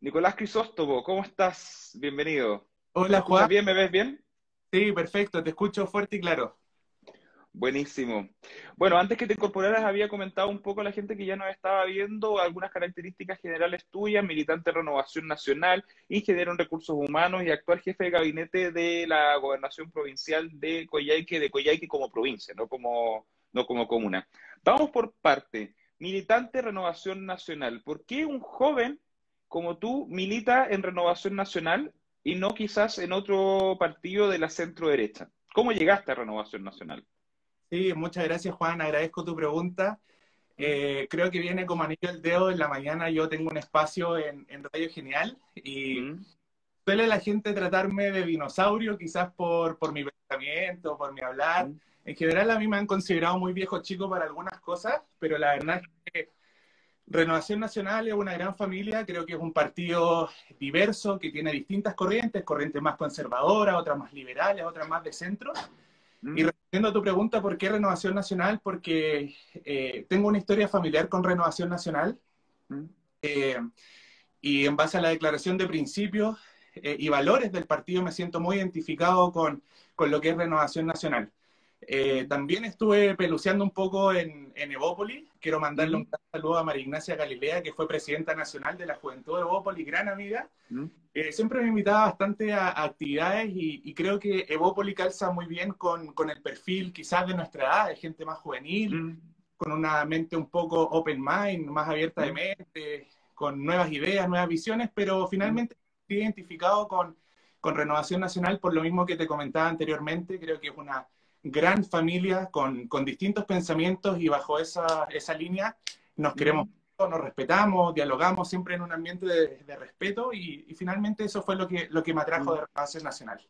Nicolás Crisóstomo, ¿cómo estás? Bienvenido. Hola, Juan. bien? ¿Me ves bien? Sí, perfecto, te escucho fuerte y claro. Buenísimo. Bueno, antes que te incorporaras, había comentado un poco a la gente que ya nos estaba viendo algunas características generales tuyas, militante de Renovación Nacional, ingeniero en recursos humanos y actual jefe de gabinete de la gobernación provincial de Coyhaique, de Coyhaique como provincia, no como, no como comuna. Vamos por parte. Militante Renovación Nacional. ¿Por qué un joven como tú milita en Renovación Nacional y no quizás en otro partido de la centro derecha? ¿Cómo llegaste a Renovación Nacional? Sí, muchas gracias Juan, agradezco tu pregunta. Eh, creo que viene como anillo el dedo. En la mañana yo tengo un espacio en, Radio Genial y suele la gente tratarme de dinosaurio, quizás por, por mi pensamiento, por mi hablar. En general a mí me han considerado muy viejo chico para algunas cosas, pero la verdad es que Renovación Nacional es una gran familia, creo que es un partido diverso que tiene distintas corrientes, corrientes más conservadoras, otras más liberales, otras más de centro. Y respondiendo a tu pregunta, ¿por qué Renovación Nacional? Porque eh, tengo una historia familiar con Renovación Nacional. Eh, y en base a la declaración de principios eh, y valores del partido me siento muy identificado con, con lo que es Renovación Nacional. También estuve peluceando un poco en, en Evópolis. Quiero mandarle un saludo a María Ignacia Galilea, que fue presidenta nacional de la Juventud de Evópolis, gran amiga. Eh, siempre me invitaba bastante a, actividades y, creo que Evópoli calza muy bien con, con, el perfil quizás de nuestra edad, de gente más juvenil, mm. con una mente un poco open mind, más abierta de mm. mente, con nuevas ideas, nuevas visiones, pero finalmente mm. estoy identificado con, con Renovación Nacional por lo mismo que te comentaba anteriormente, creo que es una gran familia con, con distintos pensamientos y bajo esa, esa línea nos queremos nos respetamos, dialogamos siempre en un ambiente de, respeto y, finalmente eso fue lo que, lo que me atrajo de Renovación Nacional.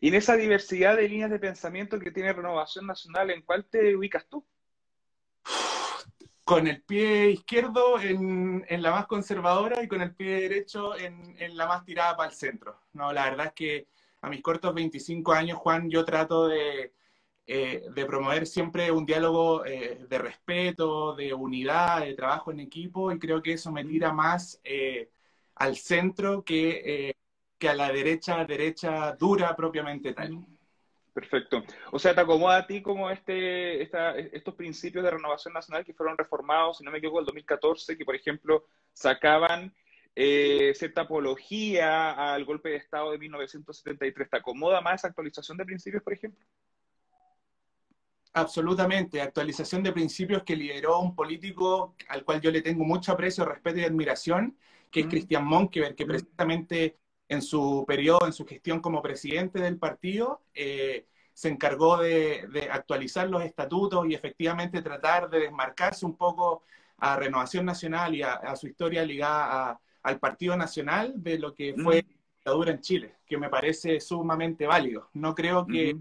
Y en esa diversidad de líneas de pensamiento que tiene Renovación Nacional, ¿en cuál te ubicas tú? Con el pie izquierdo en, en la más conservadora y con el pie derecho en, en la más tirada para el centro. No, la verdad es que a mis cortos 25 años, Juan, yo trato de, eh, de promover siempre un diálogo eh, de respeto, de unidad, de trabajo en equipo, y creo que eso me tira más eh, al centro que, que a la derecha, derecha dura propiamente tal. Perfecto. O sea, te acomoda a ti como este, estos principios de renovación nacional que fueron reformados, si no me equivoco, el 2014, que por ejemplo sacaban cierta apología al golpe de Estado de 1973. ¿Te acomoda más esa actualización de principios, por ejemplo? Absolutamente, actualización de principios que lideró un político al cual yo le tengo mucho aprecio, respeto y admiración, que es mm. Cristian Monkever, que mm. precisamente en su periodo, en su gestión como presidente del partido, eh, se encargó de, actualizar los estatutos y efectivamente tratar de desmarcarse un poco a Renovación Nacional y a, su historia ligada al Partido Nacional de lo que fue mm. la dictadura en Chile, que me parece sumamente válido. No creo que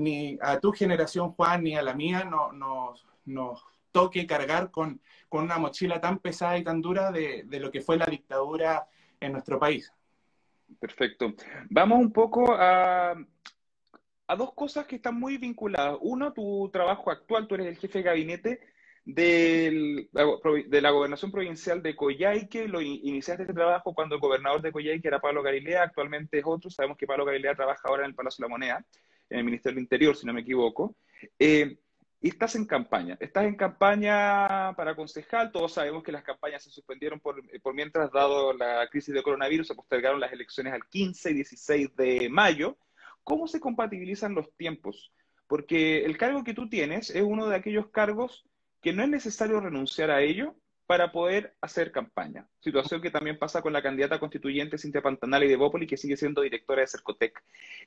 ni a tu generación, Juan, ni a la mía nos no, toque cargar con, una mochila tan pesada y tan dura de, lo que fue la dictadura en nuestro país. Perfecto. Vamos un poco a, a dos cosas que están muy vinculadas. Uno, tu trabajo actual, tú eres el jefe de gabinete de la gobernación provincial de Coyhaique, lo iniciaste este trabajo cuando el gobernador de Coyhaique era Pablo Galilea, actualmente es otro, sabemos que Pablo Galilea trabaja ahora en el Palacio de la Moneda, en el Ministerio del Interior, si no me equivoco. Eh, y estás en campaña, estás en campaña para concejal, todos sabemos que las campañas se suspendieron por, por mientras, dado la crisis de coronavirus, se postergaron las elecciones al 15 y 16 de mayo. ¿Cómo se compatibilizan los tiempos? Porque el cargo que tú tienes es uno de aquellos cargos que no es necesario renunciar a ello para poder hacer campaña. Situación que también pasa con la candidata constituyente Cintia Pantanal y de Bópoli, que sigue siendo directora de Cercotec.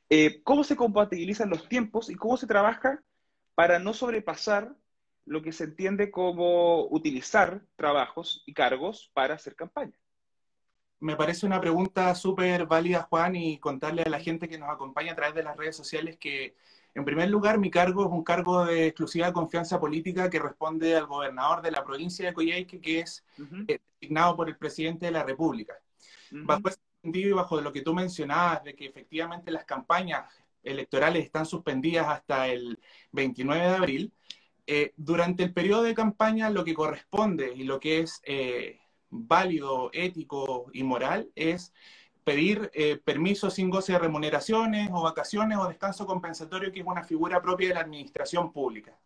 Eh, ¿Cómo se compatibilizan los tiempos y cómo se trabaja para no sobrepasar lo que se entiende como utilizar trabajos y cargos para hacer campaña? Me parece una pregunta súper válida, Juan, y contarle a la gente que nos acompaña a través de las redes sociales que en primer lugar, mi cargo es un cargo de exclusiva confianza política que responde al gobernador de la provincia de Coyhaique, que es eh, designado por el presidente de la República. Bajo ese sentido y bajo lo que tú mencionabas, de que efectivamente las campañas electorales están suspendidas hasta el 29 de abril, eh, durante el periodo de campaña lo que corresponde y lo que es eh, válido, ético y moral es pedir eh, permiso sin goce de remuneraciones o vacaciones o descanso compensatorio, que es una figura propia de la administración pública.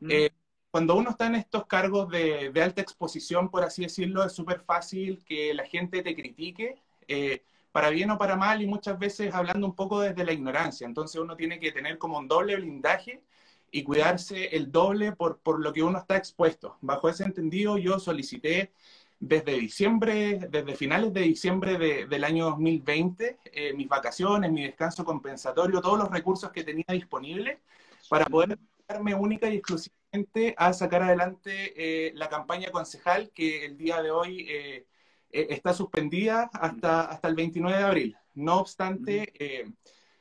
Mm. Eh, cuando uno está en estos cargos de, alta exposición, por así decirlo, es súper fácil que la gente te critique, eh, para bien o para mal, y muchas veces hablando un poco desde la ignorancia. Entonces uno tiene que tener como un doble blindaje y cuidarse el doble por, por lo que uno está expuesto. Bajo ese entendido, yo solicité desde diciembre, desde finales de diciembre del año 2020, eh, mis vacaciones, mi descanso compensatorio, todos los recursos que tenía disponibles para poder darme única y exclusivamente a sacar adelante eh, la campaña concejal que el día de hoy eh, está suspendida hasta, hasta el 29 de abril. No obstante,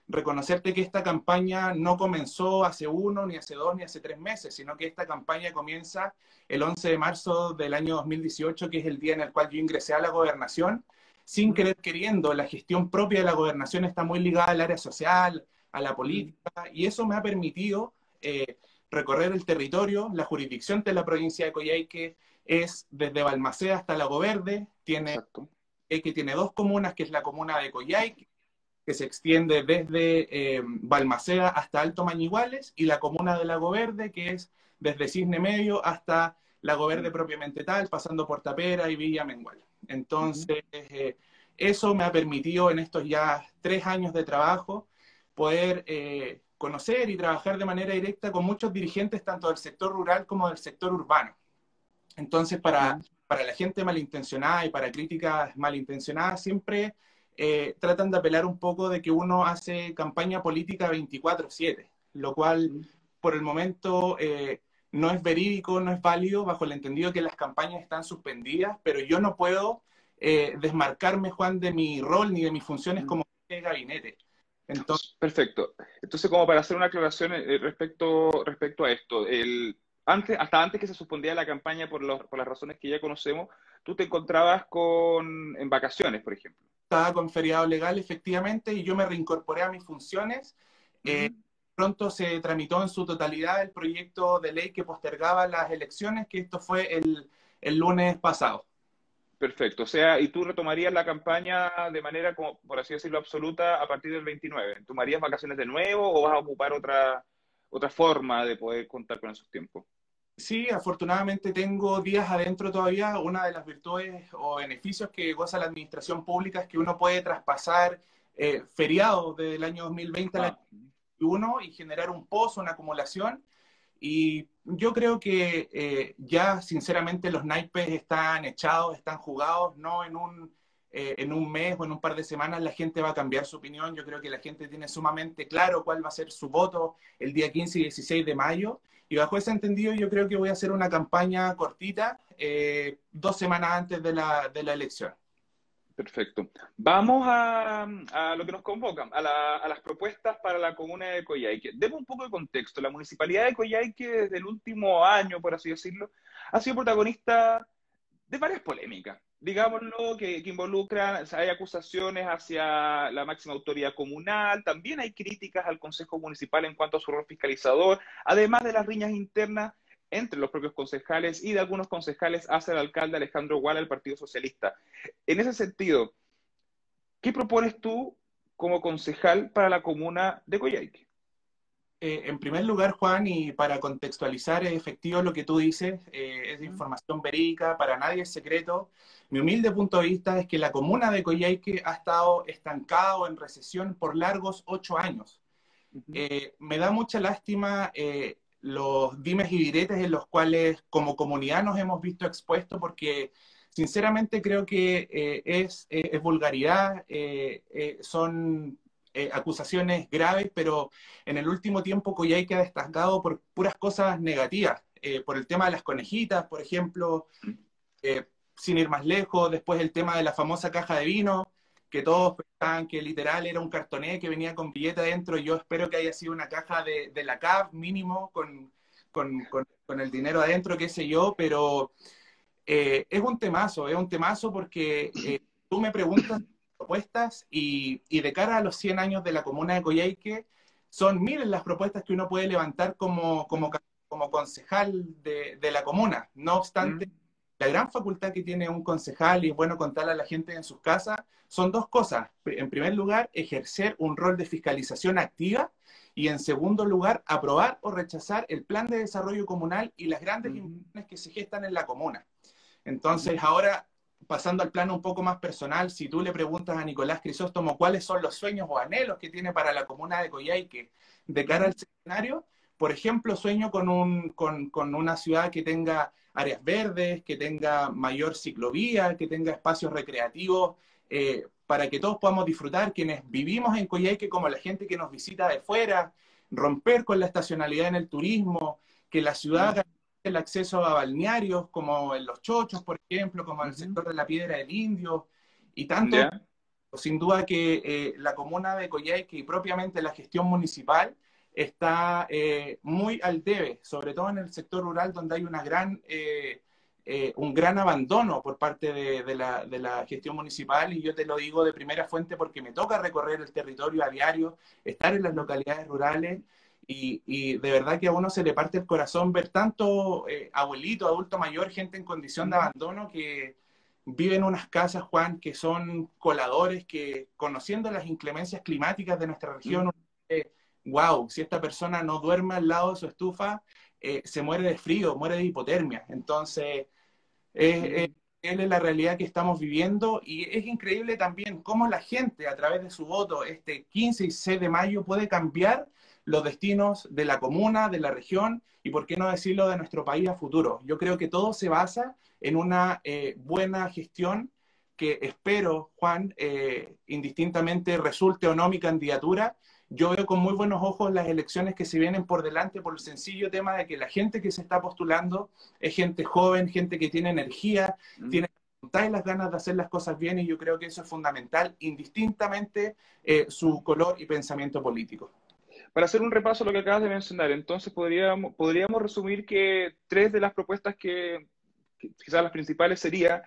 reconocerte que esta campaña no comenzó hace uno, ni hace dos, ni hace tres meses, sino que esta campaña comienza el 11 de marzo del año 2018, que es el día en el cual yo ingresé a la gobernación, sin querer queriendo. La gestión propia de la gobernación está muy ligada al área social, a la política, y eso me ha permitido eh, recorrer el territorio. La jurisdicción de la provincia de Coyhaique es desde Balmaceda hasta Lago Verde, tiene, que tiene dos comunas, que es la comuna de Coyhaique, que se extiende desde eh, Balmaceda hasta Alto Mañiguales, y la comuna de Lago Verde, que es desde Cisne Medio hasta Lago Verde propiamente tal, pasando por Tapera y Villa Mengual. Entonces, eh, eso me ha permitido en estos ya tres años de trabajo poder eh, conocer y trabajar de manera directa con muchos dirigentes, tanto del sector rural como del sector urbano. Entonces, para, para la gente malintencionada y para críticas malintencionadas, siempre eh, tratan de apelar un poco de que uno hace campaña política 24/7, lo cual por el momento eh, no es verídico, no es válido, bajo el entendido que las campañas están suspendidas, pero yo no puedo eh, desmarcarme, Juan, de mi rol ni de mis funciones como de gabinete. Entonces, Perfecto. Entonces, como para hacer una aclaración respecto, respecto a esto, el, antes, hasta antes que se suspendía la campaña por, por las razones que ya conocemos, tú te encontrabas con, en vacaciones, por ejemplo estaba con feriado legal efectivamente y yo me reincorporé a mis funciones. Eh, pronto se tramitó en su totalidad el proyecto de ley que postergaba las elecciones, que esto fue el, el lunes pasado. Perfecto, o sea, y tú retomarías la campaña de manera, como por así decirlo, absoluta a partir del 29. ¿Tomarías vacaciones de nuevo o vas a ocupar otra, otra forma de poder contar con esos tiempos? Sí, afortunadamente tengo días adentro todavía. Una de las virtudes o beneficios que goza la administración pública es que uno puede traspasar eh, feriados desde el año 2020 al año 2021 y generar un pozo, una acumulación. Y yo creo que eh, ya, sinceramente, los naipes están echados, están jugados, no en un, eh, en un mes o en un par de semanas la gente va a cambiar su opinión. Yo creo que la gente tiene sumamente claro cuál va a ser su voto el día 15 y 16 de mayo. Y bajo ese entendido yo creo que voy a hacer una campaña cortita, eh, dos semanas antes de la, de la elección. Perfecto. Vamos a, a, lo que nos convocan, a, a, las propuestas para la comuna de Coyhaique. Demos un poco de contexto. La municipalidad de Coyhaique, desde el último año, por así decirlo, ha sido protagonista de varias polémicas digámoslo, que, que, involucran, hay acusaciones hacia la máxima autoridad comunal, también hay críticas al Consejo Municipal en cuanto a su rol fiscalizador, además de las riñas internas entre los propios concejales y de algunos concejales hacia el alcalde Alejandro Guala del Partido Socialista. En ese sentido, ¿qué propones tú como concejal para la comuna de Coyhaique? Eh, en primer lugar, Juan, y para contextualizar, es efectivo lo que tú dices, eh, es información verídica, para nadie es secreto. Mi humilde punto de vista es que la comuna de Coyhaique ha estado estancada o en recesión por largos ocho años. Eh, me da mucha lástima los dimes y diretes en los cuales como comunidad nos hemos visto expuestos porque sinceramente creo que es, es, vulgaridad, son eh, acusaciones graves, pero en el último tiempo Coyhaique ha destacado por puras cosas negativas, eh, por el tema de las conejitas, por ejemplo, eh, sin ir más lejos, después el tema de la famosa caja de vino, que todos pensaban que literal era un cartoné que venía con billete adentro, yo espero que haya sido una caja de, la CAF mínimo, con, con, con, el dinero adentro, qué sé yo, pero es un temazo, es un temazo porque tú me preguntas propuestas y, de cara a los 100 años de la comuna de Coyhaique, son miles las propuestas que uno puede levantar como, como, como concejal de, la comuna. No obstante, mm. La gran facultad que tiene un concejal, y es bueno contarle a la gente en sus casas, son dos cosas. En primer lugar, ejercer un rol de fiscalización activa y en segundo lugar, aprobar o rechazar el plan de desarrollo comunal y las grandes inversiones que se gestan en la comuna. Entonces, ahora, pasando al plano un poco más personal, si tú le preguntas a Nicolás Crisóstomo cuáles son los sueños o anhelos que tiene para la comuna de Coyhaique de cara al escenario, por ejemplo, sueño con, un, con, una ciudad que tenga áreas verdes, que tenga mayor ciclovía, que tenga espacios recreativos eh, para que todos podamos disfrutar, quienes vivimos en Coyhaique como la gente que nos visita de fuera, romper con la estacionalidad en el turismo, que la ciudad tenga el acceso a balnearios como en Los Chochos, por ejemplo, como en el sector de la Piedra del Indio, y tanto, sin duda que eh, la comuna de Coyhaique y propiamente la gestión municipal está eh, muy al debe, sobre todo en el sector rural donde hay una gran, eh, eh, un gran abandono por parte de, la, de, la, gestión municipal. Y yo te lo digo de primera fuente porque me toca recorrer el territorio a diario, estar en las localidades rurales y, y de verdad que a uno se le parte el corazón ver tanto abuelito, adulto mayor, gente en condición de abandono que viven en unas casas, Juan, que son coladores, que conociendo las inclemencias climáticas de nuestra región, wow, si esta persona no duerme al lado de su estufa, eh, se muere de frío, muere de hipotermia. Entonces, es la realidad que estamos viviendo y es increíble también cómo la gente a través de su voto este 15 y 6 de mayo puede cambiar los destinos de la comuna, de la región y, por qué no decirlo, de nuestro país a futuro. Yo creo que todo se basa en una eh, buena gestión que espero, Juan, eh, indistintamente resulte o no mi candidatura, yo veo con muy buenos ojos las elecciones que se vienen por delante por el sencillo tema de que la gente que se está postulando es gente joven, gente que tiene energía, mm. tiene las ganas de hacer las cosas bien y yo creo que eso es fundamental, indistintamente eh, su color y pensamiento político. Para hacer un repaso de lo que acabas de mencionar, entonces podríamos, podríamos resumir que tres de las propuestas que, quizás las principales sería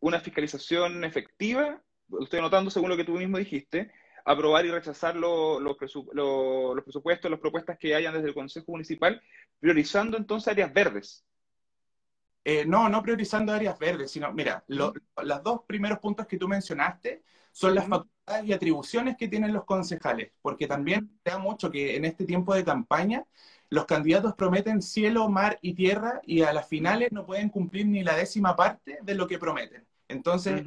una fiscalización efectiva, estoy anotando según lo que tú mismo dijiste, aprobar y rechazar los presupuestos, las propuestas que hayan desde el Consejo Municipal, priorizando entonces áreas verdes. Eh, no, no priorizando áreas verdes, sino, mira, los dos primeros puntos que tú mencionaste son las facultades y atribuciones que tienen los concejales, porque también da mucho que en este tiempo de campaña los candidatos prometen cielo, mar y tierra y a las finales no pueden cumplir ni la décima parte de lo que prometen. Entonces,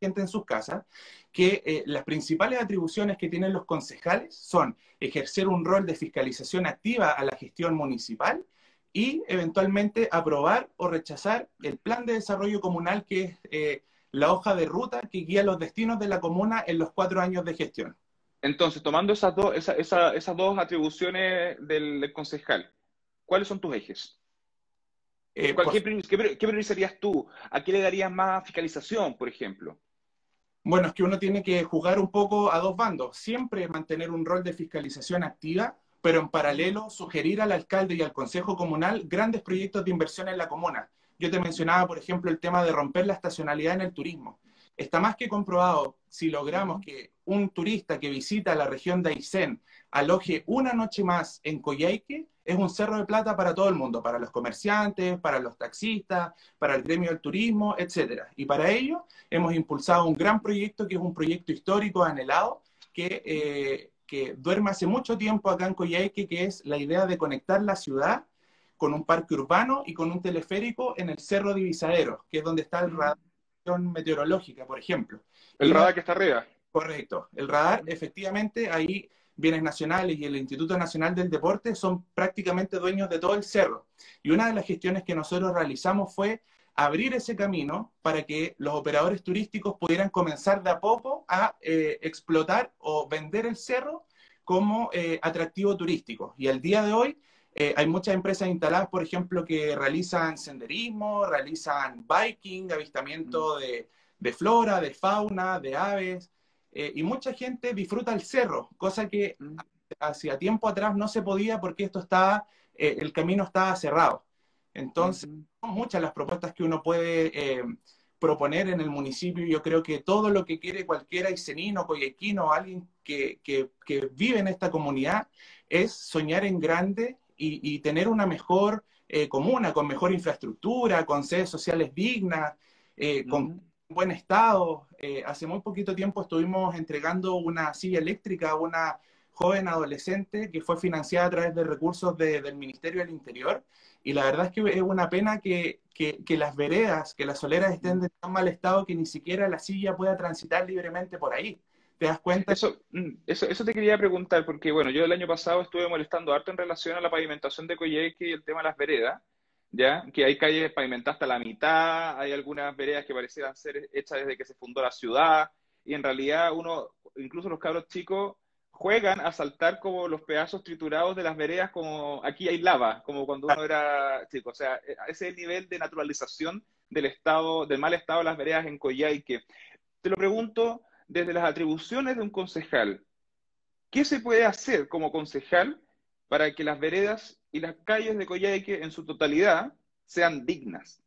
gente en sus casas, que eh, las principales atribuciones que tienen los concejales son ejercer un rol de fiscalización activa a la gestión municipal y eventualmente aprobar o rechazar el plan de desarrollo comunal que es eh, la hoja de ruta que guía los destinos de la comuna en los cuatro años de gestión. Entonces, tomando esas, dos esas dos atribuciones del, concejal, ¿cuáles son tus ejes? Eh, ¿qué, ¿Qué priorizarías tú? ¿A qué le darías más fiscalización, por ejemplo? Bueno, es que uno tiene que jugar un poco a dos bandos. Siempre mantener un rol de fiscalización activa, pero en paralelo sugerir al alcalde y al consejo comunal grandes proyectos de inversión en la comuna. Yo te mencionaba, por ejemplo, el tema de romper la estacionalidad en el turismo. Está más que comprobado si logramos que un turista que visita la región de Aysén aloje una noche más en Coyhaique, es un cerro de plata para todo el mundo, para los comerciantes, para los taxistas, para el gremio del turismo, etc. Y para ello hemos impulsado un gran proyecto que es un proyecto histórico anhelado que, eh, que duerme hace mucho tiempo acá en Coyhaique, que es la idea de conectar la ciudad con un parque urbano y con un teleférico en el Cerro Divisadero, que es donde está el radar meteorológica, por ejemplo. El radar que está arriba. Correcto. El radar, efectivamente, ahí bienes nacionales y el Instituto Nacional del Deporte son prácticamente dueños de todo el cerro. Y una de las gestiones que nosotros realizamos fue abrir ese camino para que los operadores turísticos pudieran comenzar de a poco a eh, explotar o vender el cerro como eh, atractivo turístico. Y al día de hoy eh, hay muchas empresas instaladas, por ejemplo, que realizan senderismo, realizan biking, avistamiento mm. de, flora, de fauna, de aves, y mucha gente disfruta el cerro, cosa que mm. hacia tiempo atrás no se podía porque esto estaba, eh, el camino estaba cerrado. Entonces, son muchas las propuestas que uno puede proponer en el municipio. Yo creo que todo lo que quiere cualquiera isenino, coyequino, alguien que, que, que vive en esta comunidad, es soñar en grande y, tener una mejor eh, comuna, con mejor infraestructura, con sedes sociales dignas, eh, con buen estado. Eh, hace muy poquito tiempo estuvimos entregando una silla eléctrica a una joven adolescente que fue financiada a través de recursos del Ministerio del Interior. Y la verdad es que es una pena que, que, las veredas, que las soleras estén de tan mal estado que ni siquiera la silla pueda transitar libremente por ahí. ¿Te das cuenta? Eso, mm, eso, eso te quería preguntar, porque bueno, yo el año pasado estuve molestando harto en relación a la pavimentación de Coyeque y el tema de las veredas, ¿ya? Que hay calles pavimentadas hasta la mitad, hay algunas veredas que parecieran ser hechas desde que se fundó la ciudad, y en realidad uno, incluso los cabros chicos, juegan a saltar como los pedazos triturados de las veredas, como aquí hay lava, como cuando uno era chico. O sea, e, ese es el nivel de naturalización del estado, del mal estado de las veredas en Coyhaique. Te lo pregunto desde las atribuciones de un concejal. ¿Qué se puede hacer como concejal para que las veredas y las calles de Coyhaique en su totalidad sean dignas?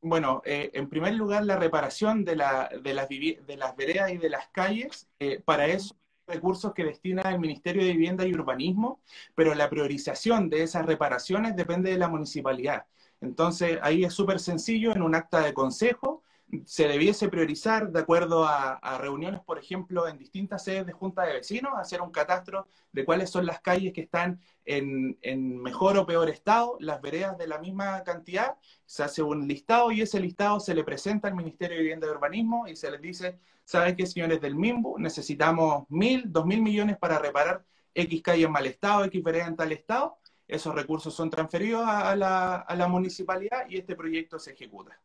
Bueno, eh, en primer lugar, la reparación de, la, de, las, de las veredas y de las calles, eh, para eso recursos que destina el Ministerio de Vivienda y Urbanismo, pero la priorización de esas reparaciones depende de la municipalidad. Entonces, ahí es súper sencillo, en un acta de consejo, se debiese priorizar de acuerdo a, reuniones, por ejemplo, en distintas sedes de junta de vecinos, hacer un catastro de cuáles son las calles que están en, mejor o peor estado, las veredas de la misma cantidad, se hace un listado y ese listado se le presenta al Ministerio de Vivienda y Urbanismo y se les dice, ¿saben qué, señores del MIMBU? Necesitamos mil, dos mil millones para reparar X calle en mal estado, X vereda en tal estado. Esos recursos son transferidos a la municipalidad y este proyecto se ejecuta.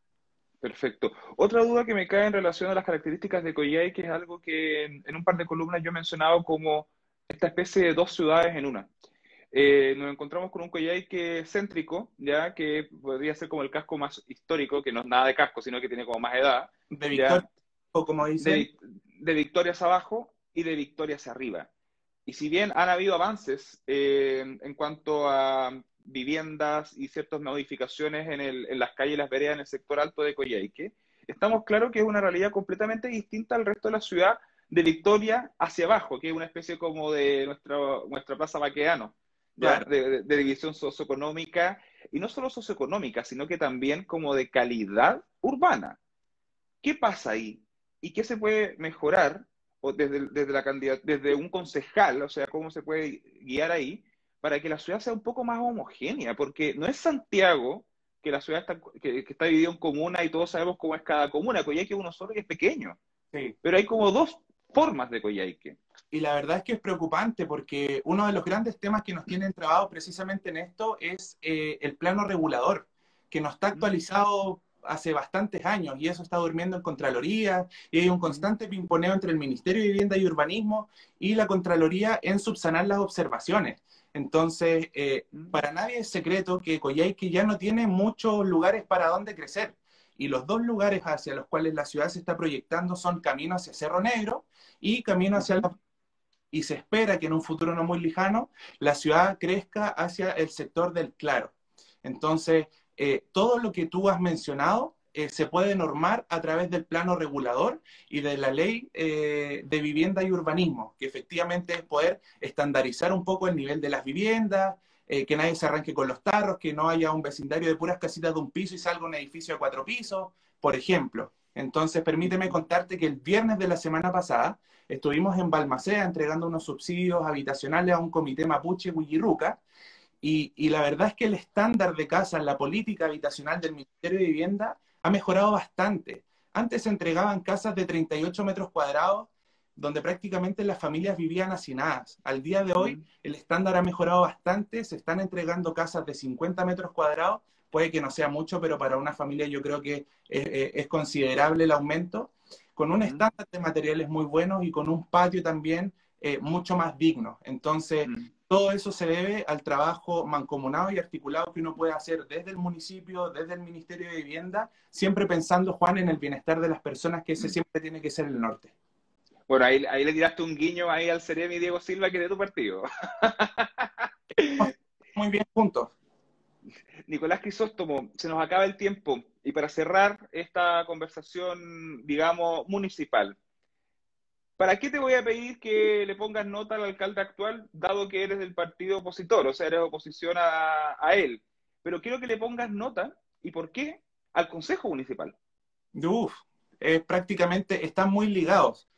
Perfecto. Otra duda que me cae en relación a las características de Coyhai, que es algo que en, un par de columnas yo he mencionado como esta especie de dos ciudades en una. Eh, nos encontramos con un Coyhaique céntrico, ya que podría ser como el casco más histórico, que no es nada de casco, sino que tiene como más edad. De Victoria, o como dice. De, Victoria hacia abajo y de Victoria hacia arriba. Y si bien han habido avances eh, en cuanto a viviendas y ciertas modificaciones en, el, en las calles y las veredas en el sector alto de Coyhaique, estamos claros que es una realidad completamente distinta al resto de la ciudad de Victoria hacia abajo, que es una especie como de nuestra, nuestra plaza Baqueano, de, división socioeconómica, y no solo socioeconómica, sino que también como de calidad urbana. ¿Qué pasa ahí? ¿Y qué se puede mejorar o desde, desde, la desde un concejal? O sea, ¿cómo se puede guiar ahí para que la ciudad sea un poco más homogénea, porque no es Santiago que la ciudad está, que, está dividida en comunas y todos sabemos cómo es cada comuna. Coyhaique es uno solo y es pequeño. Pero hay como dos formas de Coyhaique. Y la verdad es que es preocupante porque uno de los grandes temas que nos tienen trabados precisamente en esto es eh, el plano regulador, que no está actualizado hace bastantes años y eso está durmiendo en Contraloría y hay un constante pimponeo entre el Ministerio de Vivienda y Urbanismo y la Contraloría en subsanar las observaciones. Entonces, eh, para nadie es secreto que Coyhaique ya no tiene muchos lugares para donde crecer. Y los dos lugares hacia los cuales la ciudad se está proyectando son camino hacia Cerro Negro y camino hacia la... Y se espera que en un futuro no muy lejano la ciudad crezca hacia el sector del Claro. Entonces, eh, todo lo que tú has mencionado eh, se puede normar a través del plano regulador y de la ley eh, de vivienda y urbanismo, que efectivamente es poder estandarizar un poco el nivel de las viviendas, que nadie se arranque con los tarros, que no haya un vecindario de puras casitas de un piso y salga un edificio de cuatro pisos, por ejemplo. Entonces, permíteme contarte que el viernes de la semana pasada estuvimos en Balmacea entregando unos subsidios habitacionales a un comité mapuche Huilliruca, y, y, la verdad es que el estándar de casa, la política habitacional del Ministerio de Vivienda ha mejorado bastante. Antes se entregaban casas de 38 metros cuadrados donde prácticamente las familias vivían hacinadas. Al día de hoy el estándar ha mejorado bastante, se están entregando casas de 50 metros cuadrados, puede que no sea mucho, pero para una familia yo creo que es, considerable el aumento, con un estándar de materiales muy buenos y con un patio también eh, mucho más digno. Entonces, todo eso se debe al trabajo mancomunado y articulado que uno puede hacer desde el municipio, desde el Ministerio de Vivienda, siempre pensando, Juan, en el bienestar de las personas, que ese mm. siempre tiene que ser el norte. Bueno, ahí, ahí le tiraste un guiño ahí al Ceremi Diego Silva, que es de tu partido. Muy bien juntos. Nicolás Crisóstomo, se nos acaba el tiempo. Y para cerrar esta conversación, digamos, municipal, ¿Para qué te voy a pedir que le pongas nota al alcalde actual, dado que eres del partido opositor, o sea, eres oposición a, él? pero quiero que le pongas nota y por qué al Consejo Municipal. Uf, es prácticamente, están muy ligados.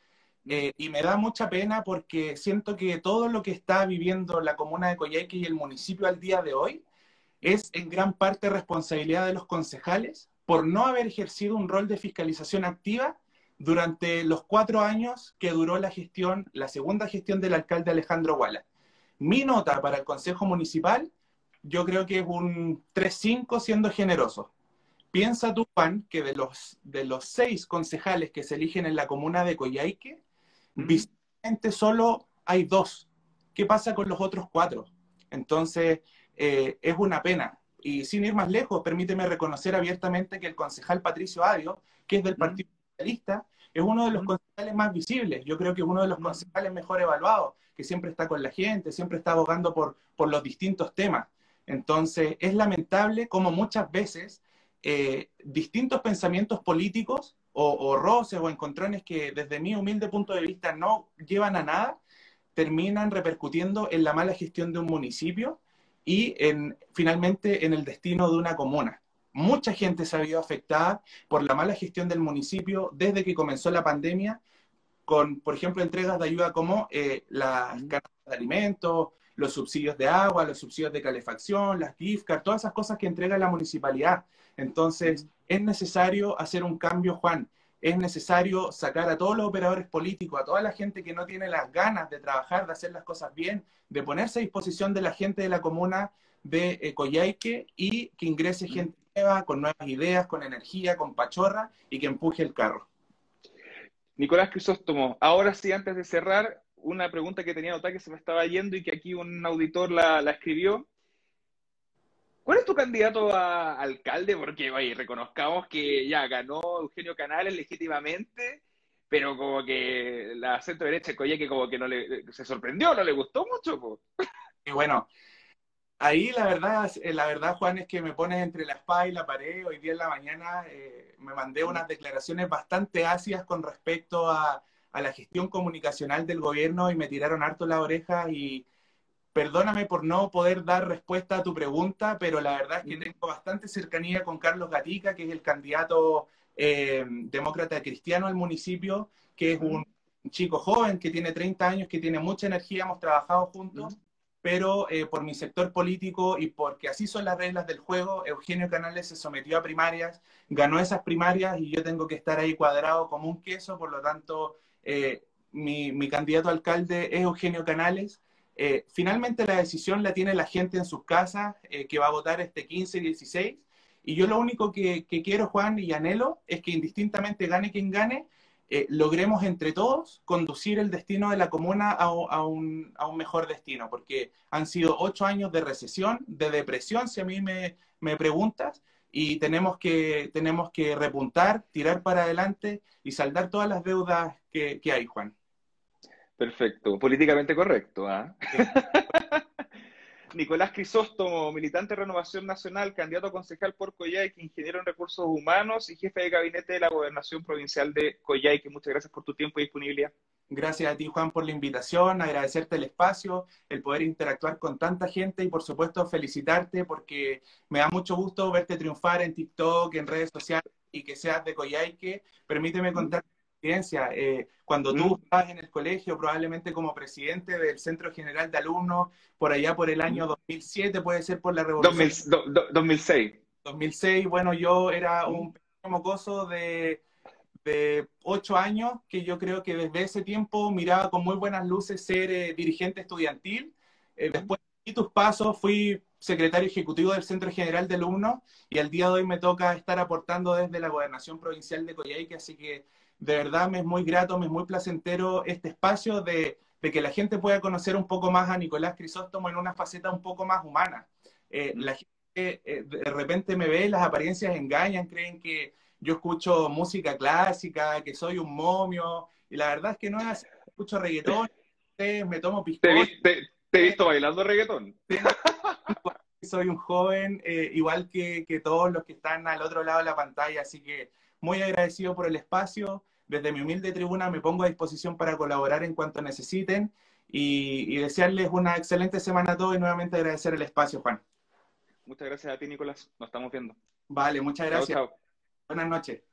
Eh, y me da mucha pena porque siento que todo lo que está viviendo la comuna de Coyhaique y el municipio al día de hoy es en gran parte responsabilidad de los concejales por no haber ejercido un rol de fiscalización activa durante los cuatro años que duró la gestión, la segunda gestión del alcalde Alejandro Guala. Mi nota para el Consejo Municipal, yo creo que es un 3-5 siendo generoso. Piensa tú, Juan, que de los, de los seis concejales que se eligen en la comuna de Coyhaique, visiblemente solo hay dos. ¿Qué pasa con los otros cuatro? Entonces, eh, es una pena. Y sin ir más lejos, permíteme reconocer abiertamente que el concejal Patricio Adio, que es del Partido Es uno de los concejales más visibles. Yo creo que es uno de los concejales mejor evaluados, que siempre está con la gente, siempre está abogando por, por los distintos temas. Entonces, es lamentable como muchas veces eh, distintos pensamientos políticos o, roces o encontrones que desde mi humilde punto de vista no llevan a nada, terminan repercutiendo en la mala gestión de un municipio y en, finalmente en el destino de una comuna. Mucha gente se ha visto afectada por la mala gestión del municipio desde que comenzó la pandemia, con, por ejemplo, entregas de ayuda como eh, las cartas de alimentos, los subsidios de agua, los subsidios de calefacción, las gift cards, todas esas cosas que entrega la municipalidad. Entonces, es necesario hacer un cambio, Juan. Es necesario sacar a todos los operadores políticos, a toda la gente que no tiene las ganas de trabajar, de hacer las cosas bien, de ponerse a disposición de la gente de la comuna de eh, Coyhaique y que ingrese gente nueva, con nuevas ideas, con energía, con pachorra y que empuje el carro. Nicolás Crisóstomo, ahora sí, antes de cerrar, una pregunta que tenía notada que se me estaba yendo y que aquí un auditor la, escribió. ¿Cuál es tu candidato a alcalde? Porque, oye, reconozcamos que ya ganó Eugenio Canales legítimamente, pero como que la centro derecha que como que no le, se sorprendió, no le gustó mucho. Y bueno, ahí la verdad, eh, la verdad, Juan, es que me pones entre la espada y la pared. Hoy día en la mañana eh, me mandé unas declaraciones bastante ácidas con respecto a, a la gestión comunicacional del gobierno y me tiraron harto la oreja y perdóname por no poder dar respuesta a tu pregunta, pero la verdad es que tengo bastante cercanía con Carlos Gatica, que es el candidato eh, demócrata cristiano al municipio, que es un chico joven que tiene 30 años, que tiene mucha energía, hemos trabajado juntos, pero eh, por mi sector político y porque así son las reglas del juego, Eugenio Canales se sometió a primarias, ganó esas primarias y yo tengo que estar ahí cuadrado como un queso, por lo tanto eh, mi, candidato a alcalde es Eugenio Canales. Eh, finalmente la decisión la tiene la gente en sus casas, eh, que va a votar este 15 y 16. Y yo lo único que, quiero, Juan, y anhelo, es que indistintamente gane quien gane, logremos entre todos conducir el destino de la comuna a, un, mejor destino, porque han sido ocho años de recesión, de depresión, si a mí me, me preguntas, y tenemos que, tenemos que repuntar, tirar para adelante y saldar todas las deudas que, hay, Juan. Perfecto, políticamente correcto. ¿ah? Nicolás Crisóstomo, militante de Renovación Nacional, candidato a concejal por Coyhaique, ingeniero en recursos humanos y jefe de gabinete de la Gobernación Provincial de Coyhaique. Muchas gracias por tu tiempo y disponibilidad. Gracias a ti, Juan, por la invitación, agradecerte el espacio, el poder interactuar con tanta gente y, por supuesto, felicitarte porque me da mucho gusto verte triunfar en TikTok, en redes sociales y que seas de Coyhaique. Permíteme contar experiencia. Eh, cuando tú mm. estabas en el colegio, probablemente como presidente del Centro General de Alumnos, por allá por el año 2007, puede ser por la revolución. 2006. 2006, bueno, yo era un pequeño mocoso de, de ocho años, que yo creo que desde ese tiempo miraba con muy buenas luces ser eh, dirigente estudiantil. Eh, después de tus pasos, fui secretario ejecutivo del Centro General de Alumnos y al día de hoy me toca estar aportando desde la Gobernación Provincial de Coyhaique, así que de verdad me es muy grato, me es muy placentero este espacio de, que la gente pueda conocer un poco más a Nicolás Crisóstomo en una faceta un poco más humana. Eh, la gente eh, de repente me ve, las apariencias engañan, creen que yo escucho música clásica, que soy un momio, y la verdad es que no es así. Escucho reggaetón, me tomo piscola. ¿Te, he visto bailando reggaetón? Soy un joven, eh, igual que, que todos los que están al otro lado de la pantalla, así que muy agradecido por el espacio. Desde mi humilde tribuna me pongo a disposición para colaborar en cuanto necesiten y, desearles una excelente semana a todos y nuevamente agradecer el espacio, Juan. Muchas gracias a ti, Nicolás. Nos estamos viendo. Vale, muchas gracias. Buenas noches.